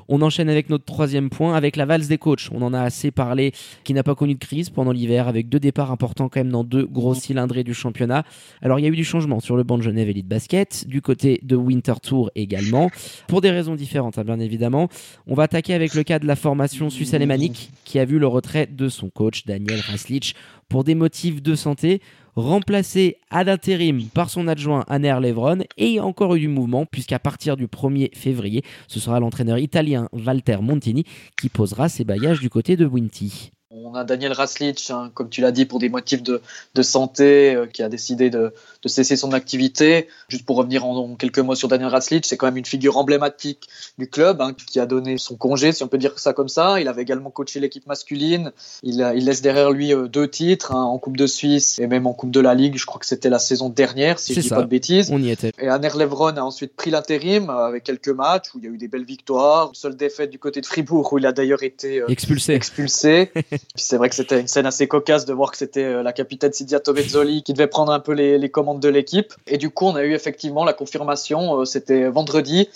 On enchaîne avec notre troisième point, avec la valse des coachs. On en a assez parlé, qui n'a pas connu de crise pendant l'hiver, avec deux départs importants quand même dans deux gros cylindrés du championnat. Alors il y a eu du changement sur le banc de Genève Elite Basket, du côté de Winter Tour également, pour des raisons différentes hein, bien évidemment. On va attaquer avec le cas de la formation suisse alémanique, qui a vu le retrait de son coach Daniel Raslich pour des motifs de santé remplacé à l'intérim par son adjoint Aner Levron et il y a encore eu du mouvement puisqu'à partir du 1er février, ce sera l'entraîneur italien Walter Montini qui posera ses bagages du côté de Winty. On a Daniel Raslich, hein, comme tu l'as dit, pour des motifs de, de santé, euh, qui a décidé de, de, cesser son activité. Juste pour revenir en, quelques mots sur Daniel Raslich, c'est quand même une figure emblématique du club, hein, qui a donné son congé, si on peut dire ça comme ça. Il avait également coaché l'équipe masculine. Il, il, laisse derrière lui euh, deux titres, hein, en Coupe de Suisse et même en Coupe de la Ligue. Je crois que c'était la saison dernière, si je dis pas de bêtises. On y était. Et Aner Levron a ensuite pris l'intérim euh, avec quelques matchs où il y a eu des belles victoires. Une seule défaite du côté de Fribourg où il a d'ailleurs été expulsé. expulsé. c'est vrai que c'était une scène assez cocasse de voir que c'était euh, la capitaine Sidia Tovezzoli qui devait prendre un peu les, les commandes de l'équipe. Et du coup, on a eu effectivement la confirmation, euh, c'était vendredi,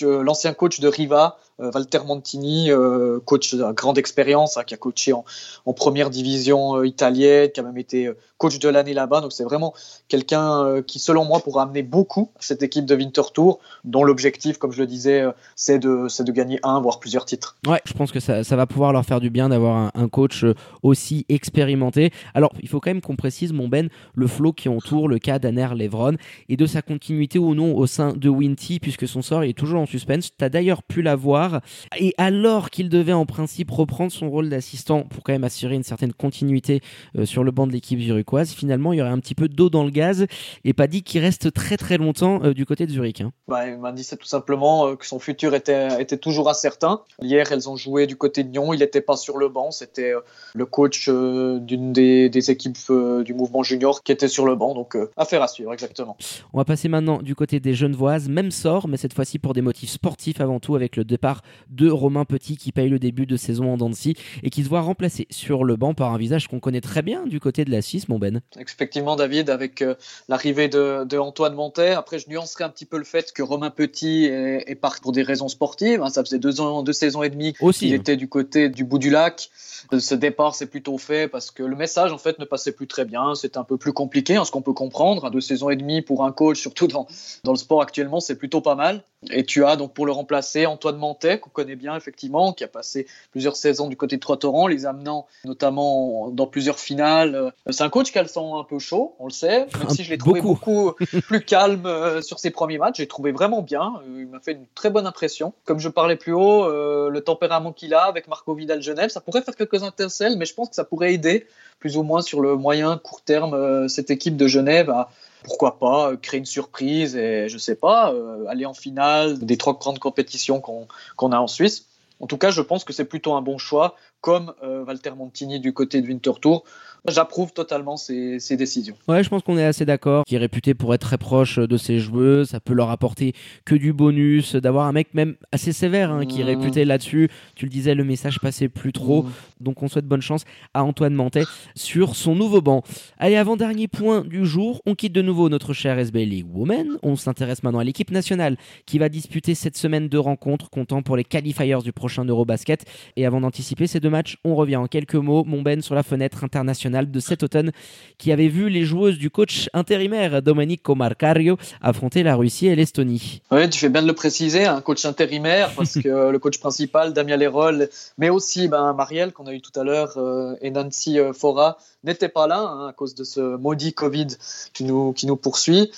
l'ancien coach de Riva euh, Walter Montini, euh, coach de grande expérience, hein, qui a coaché en, première division euh, italienne, qui a même été coach de l'année là-bas. Donc c'est vraiment quelqu'un qui, selon moi, pourra amener beaucoup à cette équipe de Winter Tour, dont l'objectif, comme je le disais, c'est de, de gagner un, voire plusieurs titres. Ouais, je pense que ça, ça va pouvoir leur faire du bien d'avoir un, coach aussi expérimenté. Alors, il faut quand même qu'on précise, mon Ben, le flow qui entoure le cas d'Aner Levron et de sa continuité ou non au sein de Winty, puisque son sort est toujours en suspense. Tu as d'ailleurs pu la voir et alors qu'il devait en principe reprendre son rôle d'assistant pour quand même assurer une certaine continuité euh, sur le banc de l'équipe zurichoise, finalement il y aurait un petit peu d'eau dans le gaz et pas dit qu'il reste très très longtemps euh, du côté de Zurich. Hein. Bah, il m'a dit c'est tout simplement euh, que son futur était, était toujours incertain. Hier elles ont joué du côté de Nyon, il n'était pas sur le banc, c'était le coach d'une des, des, équipes du mouvement junior qui était sur le banc, donc affaire à suivre exactement. On va passer maintenant du côté des Genevoises, même sort, mais cette fois-ci pour des motifs sportifs avant tout avec le départ de Romain Petit qui paye le début de saison en Dancy et qui se voit remplacé sur le banc par un visage qu'on connaît très bien du côté de la Suisse, mon Ben. Effectivement, David, avec euh, l'arrivée de, Antoine Montet. Après, je nuancerai un petit peu le fait que Romain Petit est, est parti pour des raisons sportives. Hein. ça faisait deux ans, deux saisons et demie qu'il était du côté du bout du lac. Ce départ s'est plutôt fait parce que le message en fait ne passait plus très bien. C'est un peu plus compliqué, hein, ce qu'on peut comprendre. Deux saisons et demie pour un coach, surtout dans, dans le sport actuellement, c'est plutôt pas mal. Et tu as donc pour le remplacer Antoine Mantet, qu'on connaît bien effectivement, qui a passé plusieurs saisons du côté de Trois-Torrents, les amenant notamment dans plusieurs finales. C'est un coach qui a le sang un peu chaud, on le sait, même si je l'ai trouvé beaucoup, plus calme euh, sur ses premiers matchs. J'ai trouvé vraiment bien. Euh, il m'a fait une très bonne impression. Comme je parlais plus haut, euh, le tempérament qu'il a avec Marco Vidal Genève, ça pourrait faire quelques intercelles, mais je pense que ça pourrait aider plus ou moins sur le moyen court terme cette équipe de Genève à pourquoi pas euh, créer une surprise et je sais pas, euh, aller en finale des trois grandes compétitions qu'on a en Suisse. En tout cas, je pense que c'est plutôt un bon choix, comme euh, Walter Montini du côté de Winterthur. J'approuve totalement ces, ces, décisions. Ouais, je pense qu'on est assez d'accord. Qui est réputé pour être très proche de ses joueurs, ça peut leur apporter que du bonus. D'avoir un mec même assez sévère hein, qui est mmh. réputé là-dessus. Tu le disais, le message passait plus trop. Mmh. Donc on souhaite bonne chance à Antoine Mantet sur son nouveau banc. Allez, avant-dernier point du jour, on quitte de nouveau notre cher SB League Women. On s'intéresse maintenant à l'équipe nationale qui va disputer cette semaine de rencontres comptant pour les qualifiers du prochain Eurobasket. Et avant d'anticiper ces deux matchs, on revient en quelques mots, mon Ben, sur la fenêtre internationale de cet automne qui avait vu les joueuses du coach intérimaire Domenico Marcario affronter la Russie et l'Estonie. Oui, tu fais bien de le préciser, un coach intérimaire parce que le coach principal, Damien Leroll, mais aussi ben, Marielle qu'on a eu tout à l'heure euh, et Nancy euh, Fora n'étaient pas là hein, à cause de ce maudit Covid qui nous, qui nous poursuit.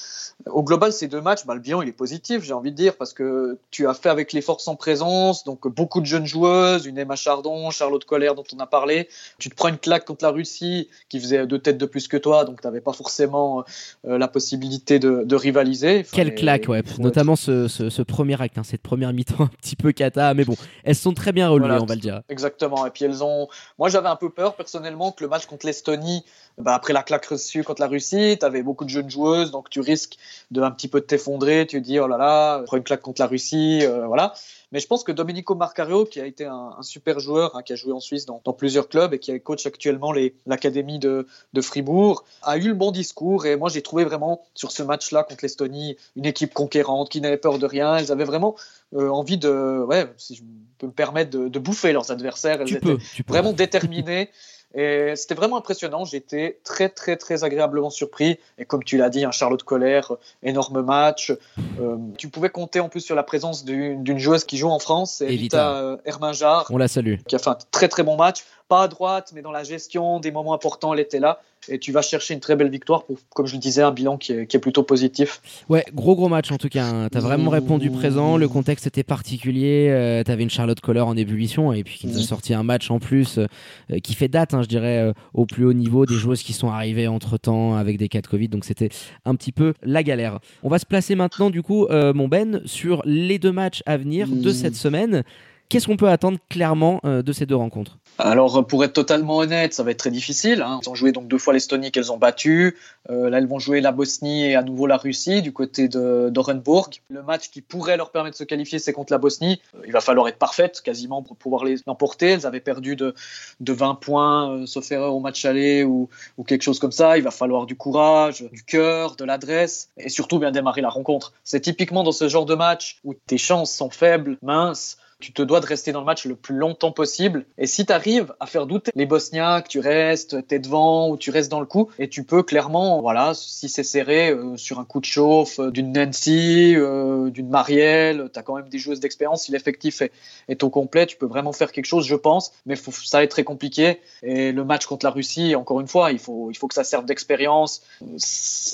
Au global, ces deux matchs, bah, le bilan il est positif, j'ai envie de dire, parce que tu as fait avec les forces en présence, donc beaucoup de jeunes joueuses, une Emma Chardon, Charlotte Colère dont on a parlé. Tu te prends une claque contre la Russie qui faisait deux têtes de plus que toi, donc tu n'avais pas forcément euh, la possibilité de, de rivaliser. Quelle claque, ouais, notamment ce, ce, premier acte, hein, cette première mi-temps un petit peu cata, mais bon, elles sont très bien relevées, on va le dire. Exactement, et puis elles ont. Moi j'avais un peu peur personnellement que le match contre l'Estonie bah, après la claque reçue contre la Russie, tu avais beaucoup de jeunes joueuses, donc tu risques de un petit peu t'effondrer, tu te dis oh là là, prends une claque contre la Russie, euh, voilà. Mais je pense que Domenico Marcario, qui a été un, super joueur, hein, qui a joué en Suisse dans, plusieurs clubs et qui coach actuellement l'académie de, de, Fribourg, a eu le bon discours. Et moi, j'ai trouvé vraiment sur ce match-là contre l'Estonie une équipe conquérante qui n'avait peur de rien. Elles avaient vraiment euh, envie de, ouais, si je peux me permettre, de, bouffer leurs adversaires. Elles étaient vraiment déterminées. Et c'était vraiment impressionnant. J'étais très, très, très agréablement surpris. Et comme tu l'as dit, un Charlotte Colère, énorme match. Euh, tu pouvais compter en plus sur la présence d'une joueuse qui joue en France, Evita, euh, Herminjar. On la salue. Qui a fait un très, très bon match pas à droite, mais dans la gestion des moments importants, elle était là. Et tu vas chercher une très belle victoire pour, comme je le disais, un bilan qui est, plutôt positif. Ouais, gros gros match en tout cas. Hein. Tu as vraiment répondu présent. Le contexte était particulier. Euh, tu avais une Charlotte Collar en ébullition et puis qui nous a sorti un match en plus euh, qui fait date, hein, je dirais, euh, au plus haut niveau des joueuses qui sont arrivées entre temps avec des cas de Covid. Donc c'était un petit peu la galère. On va se placer maintenant, du coup, mon Ben, sur les deux matchs à venir de cette semaine. Qu'est-ce qu'on peut attendre clairement de ces deux rencontres? Alors, pour être totalement honnête, ça va être très difficile. Hein. Ils ont joué donc deux fois l'Estonie qu'elles ont battu. Euh, là, elles vont jouer la Bosnie et à nouveau la Russie du côté de d'Orenburg. Le match qui pourrait leur permettre de se qualifier, c'est contre la Bosnie. Euh, il va falloir être parfaite quasiment pour pouvoir les emporter. Elles avaient perdu de, de 20 points, euh, sauf erreur au match aller ou, ou quelque chose comme ça. Il va falloir du courage, du cœur, de l'adresse et surtout bien démarrer la rencontre. C'est typiquement dans ce genre de match où tes chances sont faibles, minces tu te dois de rester dans le match le plus longtemps possible. Et si tu arrives à faire douter les Bosniaques, tu restes, es devant ou tu restes dans le coup, et tu peux clairement, voilà, si c'est serré, euh, sur un coup de chauffe euh, d'une Nancy, euh, d'une Marielle, tu as quand même des joueuses d'expérience. Si l'effectif est, au complet, tu peux vraiment faire quelque chose, je pense, mais ça va être très compliqué. Et le match contre la Russie, encore une fois, il faut, il faut que ça serve d'expérience.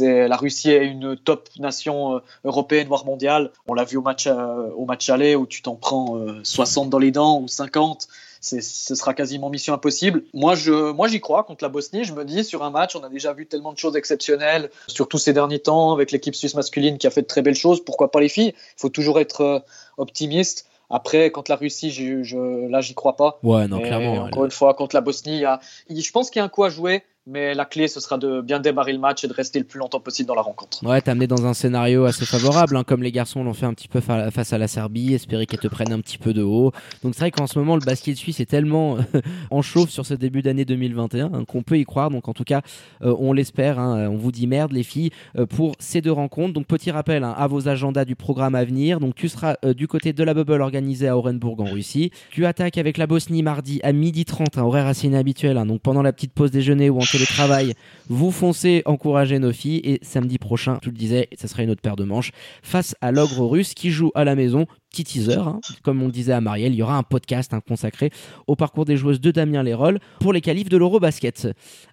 La Russie est une top nation européenne, voire mondiale. On l'a vu au match, au match aller où tu t'en prends 60 dans les dents ou 50, ce sera quasiment mission impossible. Moi, je, moi, j'y crois contre la Bosnie. Je me dis, sur un match, on a déjà vu tellement de choses exceptionnelles, surtout ces derniers temps, avec l'équipe suisse masculine qui a fait de très belles choses. Pourquoi pas les filles? Il faut toujours être euh, optimiste. Après, contre la Russie, je, je, là, j'y crois pas. Ouais, non, clairement. Encore une fois, contre la Bosnie, je pense qu'il y a un coup à jouer mais la clé, ce sera de bien démarrer le match et de rester le plus longtemps possible dans la rencontre. Ouais, t'es amené dans un scénario assez favorable, hein, comme les garçons l'ont fait un petit peu face à la Serbie, espérer qu'elle te prenne un petit peu de haut. Donc c'est vrai qu'en ce moment, le basket suisse est tellement en chauffe sur ce début d'année 2021 hein, qu'on peut y croire. Donc en tout cas, euh, on l'espère. Hein, on vous dit merde, les filles, euh, pour ces deux rencontres. Donc petit rappel à vos agendas du programme à venir. Donc tu seras euh, du côté de la bubble organisée à Orenburg en Russie. Tu attaques avec la Bosnie mardi à midi 30, un horaire assez inhabituel. donc pendant la petite pause déjeuner ou en travail, vous foncez encourager nos filles et samedi prochain, tu le disais, ça sera une autre paire de manches face à l'ogre russe qui joue à la maison petit teaser, hein. comme on disait à Marielle, il y aura un podcast hein, consacré au parcours des joueuses de Damien Lérol pour les qualifs de l'Eurobasket.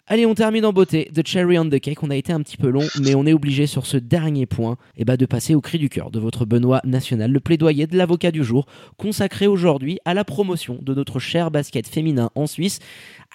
Allez, on termine en beauté. The cherry on the cake, on a été un petit peu long, mais on est obligé sur ce dernier point eh ben, de passer au cri du cœur de votre Benoît National, le plaidoyer de l'avocat du jour, consacré aujourd'hui à la promotion de notre cher basket féminin en Suisse.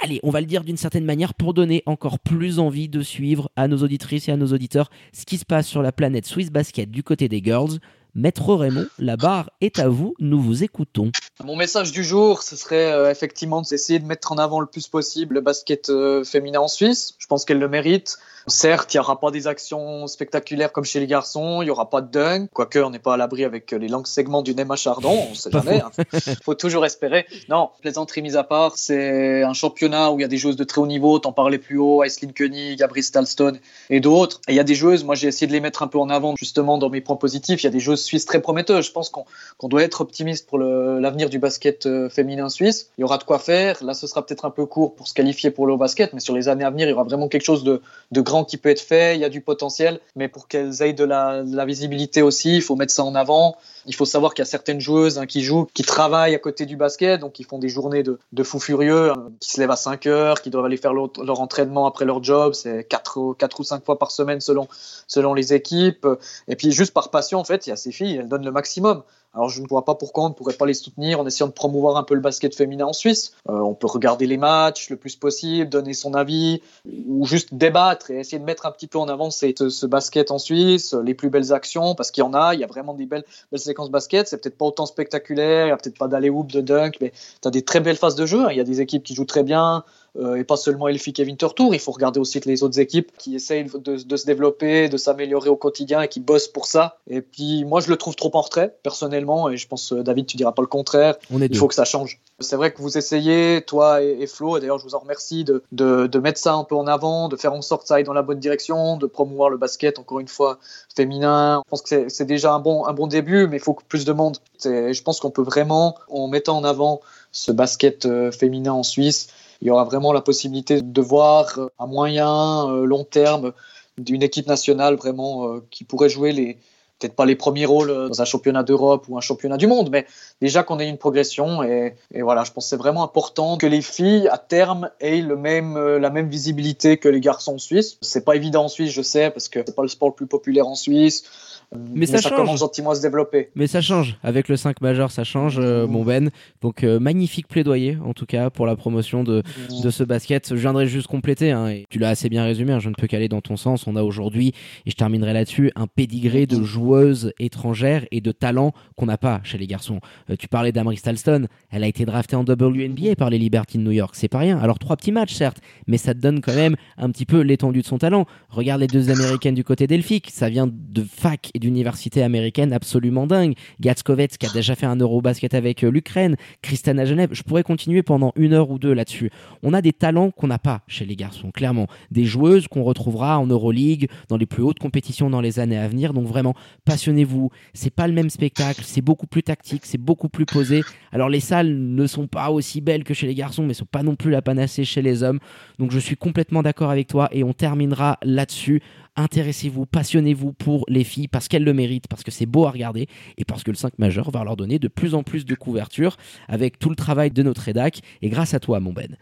Allez, on va le dire d'une certaine manière pour donner encore plus envie de suivre à nos auditrices et à nos auditeurs ce qui se passe sur la planète Swiss Basket du côté des girls Maître Raymond, la barre est à vous, nous vous écoutons. Mon message du jour, ce serait euh, effectivement d'essayer de mettre en avant le plus possible le basket euh, féminin en Suisse. Je pense qu'elle le mérite. Certes, il n'y aura pas des actions spectaculaires comme chez les garçons, il n'y aura pas de dunk, quoique on n'est pas à l'abri avec les longs segments du Nema Chardon, on ne sait jamais. Il faut toujours espérer. Non, plaisanterie mise à part, c'est un championnat où il y a des joueuses de très haut niveau, t'en parlais plus haut, Aislinn Koenig, Gabrielle Stalstone et d'autres. Et il y a des joueuses, moi j'ai essayé de les mettre un peu en avant justement dans mes points positifs. Il y a des joueuses suisses très prometteuses. Je pense qu'on doit être optimiste pour l'avenir du basket euh, féminin suisse. Il y aura de quoi faire. Là, ce sera peut-être un peu court pour se qualifier pour le basket, mais sur les années à venir, il y aura vraiment quelque chose de, de grand qui peut être fait, il y a du potentiel, mais pour qu'elles aient de la, visibilité aussi, il faut mettre ça en avant. Il faut savoir qu'il y a certaines joueuses hein, qui jouent, qui travaillent à côté du basket, donc ils font des journées de, de fous furieux, hein, qui se lèvent à 5 heures, qui doivent aller faire leur, leur entraînement après leur job, c'est 4, 4 ou 5 fois par semaine selon, selon les équipes. Et puis juste par passion, en fait, il y a ces filles, elles donnent le maximum. Alors je ne vois pas pourquoi on ne pourrait pas les soutenir en essayant de promouvoir un peu le basket féminin en Suisse. Euh, on peut regarder les matchs le plus possible, donner son avis, ou juste débattre et essayer de mettre un petit peu en avant ce, basket en Suisse, les plus belles actions, parce qu'il y en a, il y a vraiment des belles, belles séquences basket. C'est peut-être pas autant spectaculaire, il n'y a peut-être pas d'aller hoop, de dunk, mais tu as des très belles phases de jeu. Il y a des équipes qui jouent très bien, euh, et pas seulement Elfie Kevin Tour. Il faut regarder aussi les autres équipes qui essayent de, de se développer, de s'améliorer au quotidien et qui bossent pour ça. Et puis moi, je le trouve trop en retrait, personnellement, et je pense, David, tu diras pas le contraire. On est Il faut que ça change. C'est vrai que vous essayez, toi et, et Flo, et d'ailleurs, je vous en remercie de, de, de, mettre ça un peu en avant, de faire en sorte que ça aille dans la bonne direction, de promouvoir le basket, encore une fois, féminin. Je pense que c'est déjà un bon, un bon début, mais il faut que plus de monde. Je pense qu'on peut vraiment, en mettant en avant ce basket euh, féminin en Suisse, il y aura vraiment la possibilité de voir à moyen, long terme d'une équipe nationale vraiment qui pourrait jouer les peut-être pas les premiers rôles dans un championnat d'Europe ou un championnat du monde, mais déjà qu'on ait une progression et, voilà, je pense que c'est vraiment important que les filles à terme aient le même, la même visibilité que les garçons suisses. C'est pas évident en Suisse, je sais, parce que c'est pas le sport le plus populaire en Suisse. Mais, mais ça, ça change. commence gentiment à se développer. Mais ça change. Avec le 5 majeur, ça change, euh, mon Ben. Donc, euh, magnifique plaidoyer, en tout cas, pour la promotion de, Mmh. de ce basket. Je viendrai juste compléter, hein, et tu l'as assez bien résumé, hein, je ne peux qu'aller dans ton sens. On a aujourd'hui, et je terminerai là-dessus, un pédigré de joueuses étrangères et de talents qu'on n'a pas chez les garçons. Euh, tu parlais d'Amri Stalston, elle a été draftée en WNBA par les Liberty de New York. C'est pas rien. Alors, trois petits matchs, certes, mais ça te donne quand même un petit peu l'étendue de son talent. Regarde les deux américaines du côté d'Elphick. Ça vient de fac et d'université américaine absolument dingue. Gatskovets qui a déjà fait un Eurobasket avec euh, l'Ukraine, Kristana Genève. Je pourrais continuer pendant une heure ou deux là-dessus. On a des talents qu'on n'a pas chez les garçons, clairement. Des joueuses qu'on retrouvera en Euroleague, dans les plus hautes compétitions dans les années à venir. Donc vraiment, passionnez-vous. C'est pas le même spectacle, c'est beaucoup plus tactique, c'est beaucoup plus posé. Alors les salles ne sont pas aussi belles que chez les garçons, mais sont pas non plus la panacée chez les hommes. Donc je suis complètement d'accord avec toi et on terminera là-dessus intéressez-vous, passionnez-vous pour les filles parce qu'elles le méritent, parce que c'est beau à regarder et parce que le 5 majeur va leur donner de plus en plus de couverture avec tout le travail de notre rédac et grâce à toi, mon Ben.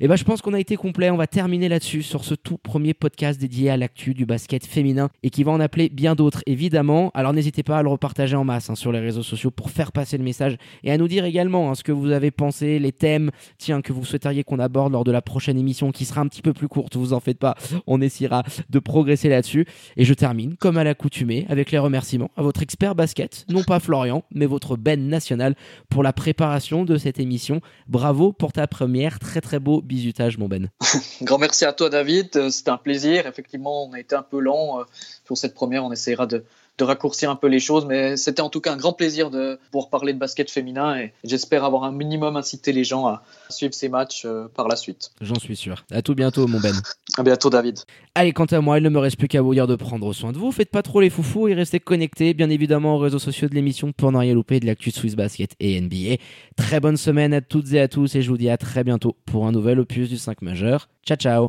Et ben, je pense qu'on a été complet. On va terminer là-dessus sur ce tout premier podcast dédié à l'actu du basket féminin et qui va en appeler bien d'autres, évidemment. Alors n'hésitez pas à le repartager en masse hein, sur les réseaux sociaux pour faire passer le message et à nous dire également hein, ce que vous avez pensé, les thèmes, tiens, que vous souhaiteriez qu'on aborde lors de la prochaine émission qui sera un petit peu plus courte. Vous en faites pas. On essaiera de progresser là-dessus. Et je termine, comme à l'accoutumée, avec les remerciements à votre expert basket, non pas Florian, mais votre Ben national pour la préparation de cette émission. Bravo pour ta première, très très beau bisutage, mon Ben. Grand merci à toi, David. C'était un plaisir. Effectivement, on a été un peu lent pour cette première. On essaiera de, de raccourcir un peu les choses, mais c'était en tout cas un grand plaisir de pouvoir parler de basket féminin et j'espère avoir un minimum incité les gens à suivre ces matchs euh, par la suite. J'en suis sûr. À tout bientôt, mon Ben. À bientôt, David. Allez, quant à moi, il ne me reste plus qu'à vous dire de prendre soin de vous. Faites pas trop les foufous et restez connectés, bien évidemment, aux réseaux sociaux de l'émission pour ne rien louper de l'actu Swiss Basket et NBA. Très bonne semaine à toutes et à tous et je vous dis à très bientôt pour un nouvel opus du 5 majeur. Ciao, ciao